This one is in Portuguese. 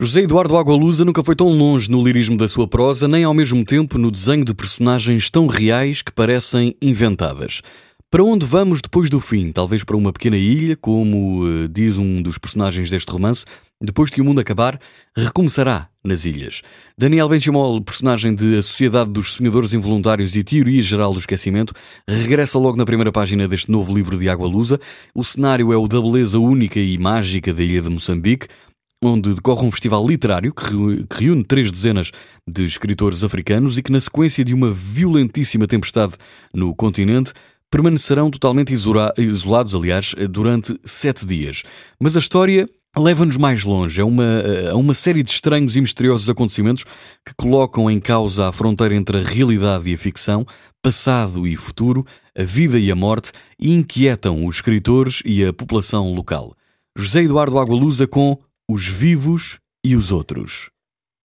José Eduardo Agualusa nunca foi tão longe no lirismo da sua prosa, nem ao mesmo tempo no desenho de personagens tão reais que parecem inventadas. Para onde vamos depois do fim? Talvez para uma pequena ilha, como uh, diz um dos personagens deste romance, depois que o mundo acabar, recomeçará nas ilhas. Daniel Benchimol, personagem de A Sociedade dos Sonhadores Involuntários e Teoria Geral do Esquecimento, regressa logo na primeira página deste novo livro de Água Lusa. O cenário é o da beleza única e mágica da ilha de Moçambique, onde decorre um festival literário que reúne três dezenas de escritores africanos e que, na sequência de uma violentíssima tempestade no continente, permanecerão totalmente isolados, aliás, durante sete dias. Mas a história leva-nos mais longe. É uma, a uma série de estranhos e misteriosos acontecimentos que colocam em causa a fronteira entre a realidade e a ficção, passado e futuro, a vida e a morte, e inquietam os escritores e a população local. José Eduardo Agualusa com os vivos e os outros.